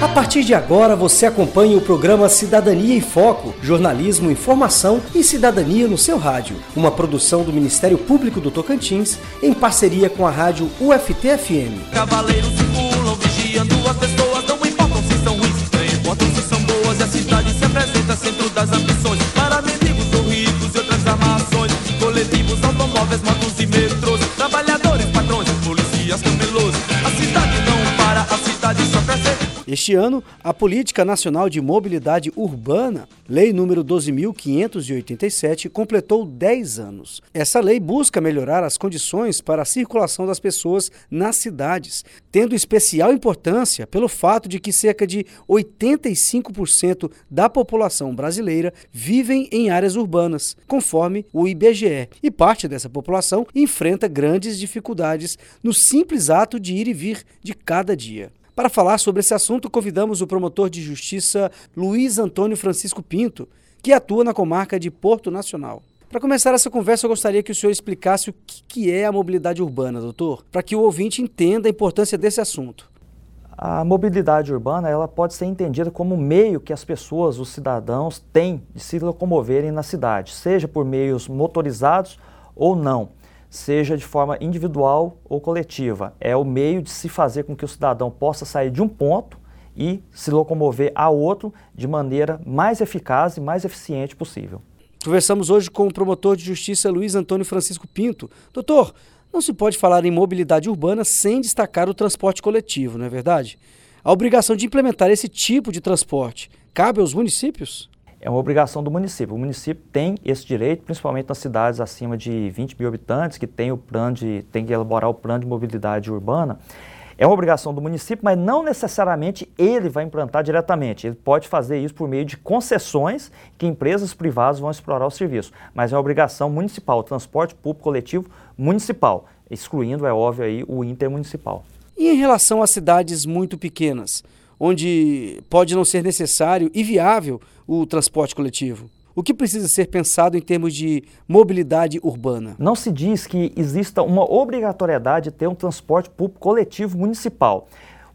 A partir de agora você acompanha o programa Cidadania em Foco, jornalismo, informação e cidadania no seu rádio. Uma produção do Ministério Público do Tocantins em parceria com a rádio UFT-FM. Cavaleiros circulam, Este ano, a Política Nacional de Mobilidade Urbana, Lei número 12.587, completou 10 anos. Essa lei busca melhorar as condições para a circulação das pessoas nas cidades, tendo especial importância pelo fato de que cerca de 85% da população brasileira vivem em áreas urbanas, conforme o IBGE, e parte dessa população enfrenta grandes dificuldades no simples ato de ir e vir de cada dia. Para falar sobre esse assunto, convidamos o promotor de justiça Luiz Antônio Francisco Pinto, que atua na comarca de Porto Nacional. Para começar essa conversa, eu gostaria que o senhor explicasse o que é a mobilidade urbana, doutor, para que o ouvinte entenda a importância desse assunto. A mobilidade urbana ela pode ser entendida como um meio que as pessoas, os cidadãos, têm de se locomoverem na cidade, seja por meios motorizados ou não seja de forma individual ou coletiva. É o meio de se fazer com que o cidadão possa sair de um ponto e se locomover a outro de maneira mais eficaz e mais eficiente possível. Conversamos hoje com o promotor de justiça Luiz Antônio Francisco Pinto. Doutor, não se pode falar em mobilidade urbana sem destacar o transporte coletivo, não é verdade? A obrigação de implementar esse tipo de transporte cabe aos municípios? É uma obrigação do município. O município tem esse direito, principalmente nas cidades acima de 20 mil habitantes, que tem o plano de, tem que elaborar o plano de mobilidade urbana. É uma obrigação do município, mas não necessariamente ele vai implantar diretamente. Ele pode fazer isso por meio de concessões que empresas privadas vão explorar o serviço. Mas é uma obrigação municipal, transporte público coletivo municipal, excluindo, é óbvio, aí, o intermunicipal. E em relação a cidades muito pequenas? Onde pode não ser necessário e viável o transporte coletivo? O que precisa ser pensado em termos de mobilidade urbana? Não se diz que exista uma obrigatoriedade de ter um transporte público coletivo municipal.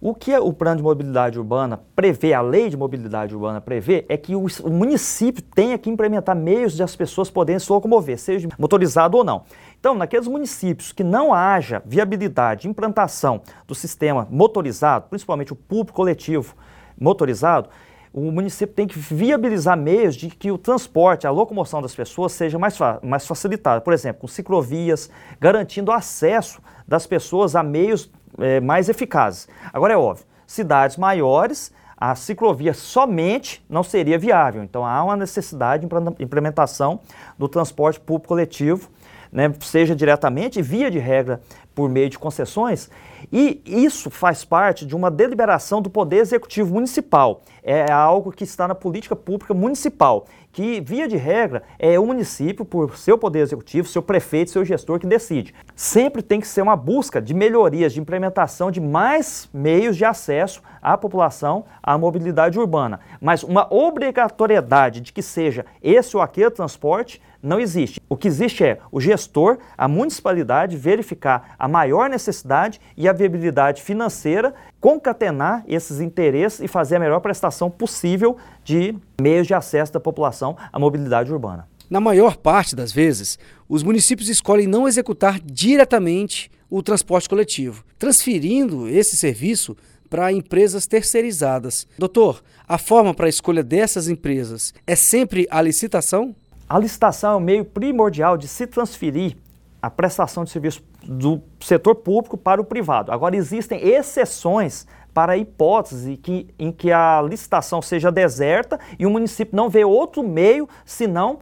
O que o plano de mobilidade urbana prevê, a lei de mobilidade urbana prevê, é que o, município tenha que implementar meios de as pessoas poderem se locomover, seja motorizado ou não. Então, naqueles municípios que não haja viabilidade de implantação do sistema motorizado, principalmente o público coletivo motorizado, o município tem que viabilizar meios de que o transporte, a locomoção das pessoas seja mais, mais facilitada. Por exemplo, com ciclovias, garantindo acesso das pessoas a meios é, mais eficazes. Agora é óbvio, cidades maiores, a ciclovia somente não seria viável. Então há uma necessidade de implementação do transporte público coletivo né, seja diretamente, via de regra, por meio de concessões, e isso faz parte de uma deliberação do Poder Executivo Municipal. É algo que está na política pública municipal, que, via de regra, é o município, por seu Poder Executivo, seu prefeito, seu gestor que decide. Sempre tem que ser uma busca de melhorias, de implementação de mais meios de acesso à população à mobilidade urbana. Mas uma obrigatoriedade de que seja esse ou aquele transporte não existe. O que existe é o gestor, a municipalidade, verificar a maior necessidade e a viabilidade financeira, concatenar esses interesses e fazer a melhor prestação possível de meios de acesso da população à mobilidade urbana. Na maior parte das vezes, os municípios escolhem não executar diretamente o transporte coletivo, transferindo esse serviço para empresas terceirizadas. Doutor, a forma para a escolha dessas empresas é sempre a licitação? A licitação é o meio primordial de se transferir a prestação de serviço do setor público para o privado. Agora, existem exceções para a hipótese que, em que a licitação seja deserta e o município não vê outro meio senão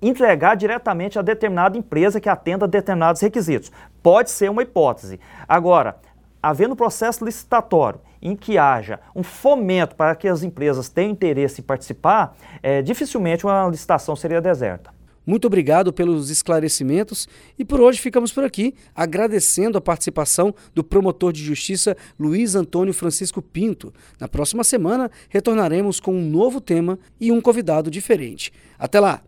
entregar diretamente a determinada empresa que atenda a determinados requisitos. Pode ser uma hipótese. Agora, havendo processo licitatório em que haja um fomento para que as empresas tenham interesse em participar, é, dificilmente uma licitação seria deserta. Muito obrigado pelos esclarecimentos e por hoje ficamos por aqui, agradecendo a participação do promotor de justiça Luiz Antônio Francisco Pinto. Na próxima semana retornaremos com um novo tema e um convidado diferente. Até lá!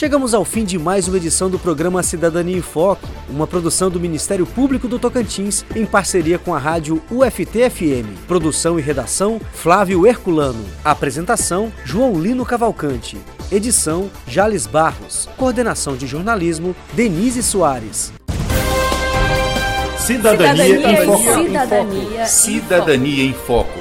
Chegamos ao fim de mais uma edição do programa Cidadania em Foco, uma produção do Ministério Público do Tocantins em parceria com a rádio UFT-FM. Produção e redação Flávio Herculano. Apresentação João Lino Cavalcante. Edição Jales Barros. Coordenação de jornalismo Denise Soares. Cidadania, Cidadania em Foco. Cidadania em Cidadania em Foco.